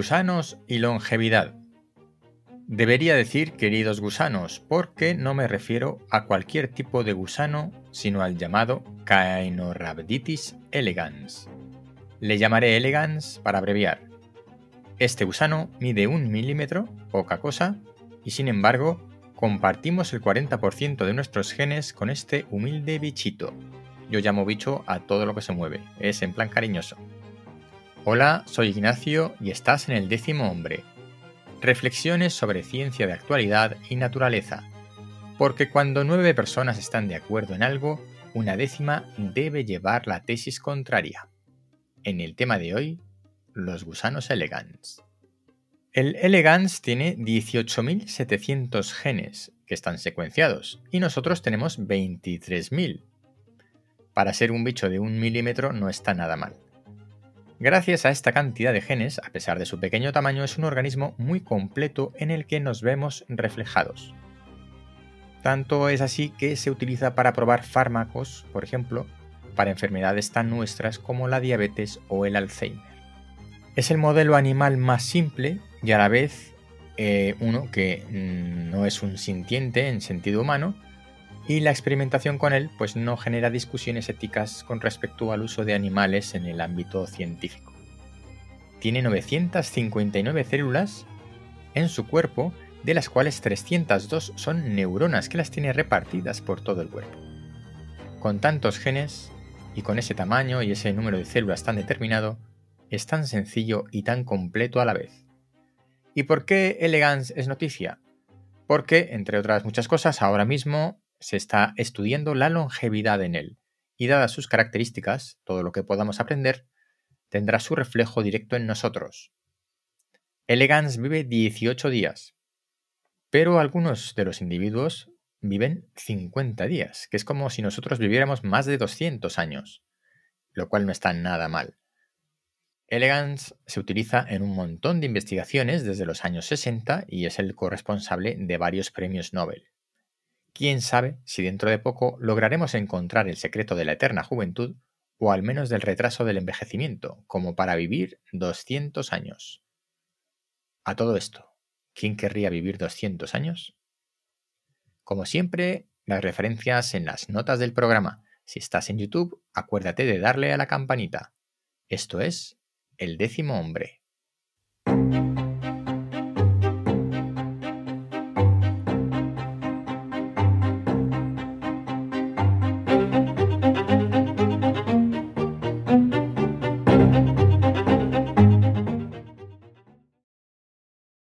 Gusanos y longevidad. Debería decir queridos gusanos, porque no me refiero a cualquier tipo de gusano, sino al llamado Caenorhabditis elegans. Le llamaré elegans para abreviar. Este gusano mide un milímetro, poca cosa, y sin embargo, compartimos el 40% de nuestros genes con este humilde bichito. Yo llamo bicho a todo lo que se mueve, es en plan cariñoso. Hola, soy Ignacio y estás en el décimo hombre, Reflexiones sobre ciencia de actualidad y naturaleza. Porque cuando nueve personas están de acuerdo en algo, una décima debe llevar la tesis contraria. En el tema de hoy, los gusanos elegans. El elegans tiene 18.700 genes que están secuenciados y nosotros tenemos 23.000. Para ser un bicho de un milímetro no está nada mal. Gracias a esta cantidad de genes, a pesar de su pequeño tamaño, es un organismo muy completo en el que nos vemos reflejados. Tanto es así que se utiliza para probar fármacos, por ejemplo, para enfermedades tan nuestras como la diabetes o el Alzheimer. Es el modelo animal más simple y a la vez eh, uno que mm, no es un sintiente en sentido humano, y la experimentación con él pues no genera discusiones éticas con respecto al uso de animales en el ámbito científico. Tiene 959 células en su cuerpo, de las cuales 302 son neuronas que las tiene repartidas por todo el cuerpo. Con tantos genes y con ese tamaño y ese número de células tan determinado, es tan sencillo y tan completo a la vez. ¿Y por qué Elegance es noticia? Porque, entre otras muchas cosas, ahora mismo se está estudiando la longevidad en él, y dadas sus características, todo lo que podamos aprender tendrá su reflejo directo en nosotros. Elegance vive 18 días, pero algunos de los individuos viven 50 días, que es como si nosotros viviéramos más de 200 años, lo cual no está nada mal. Elegance se utiliza en un montón de investigaciones desde los años 60 y es el corresponsable de varios premios Nobel. Quién sabe si dentro de poco lograremos encontrar el secreto de la eterna juventud o al menos del retraso del envejecimiento, como para vivir 200 años. A todo esto, ¿quién querría vivir 200 años? Como siempre, las referencias en las notas del programa. Si estás en YouTube, acuérdate de darle a la campanita. Esto es El décimo hombre.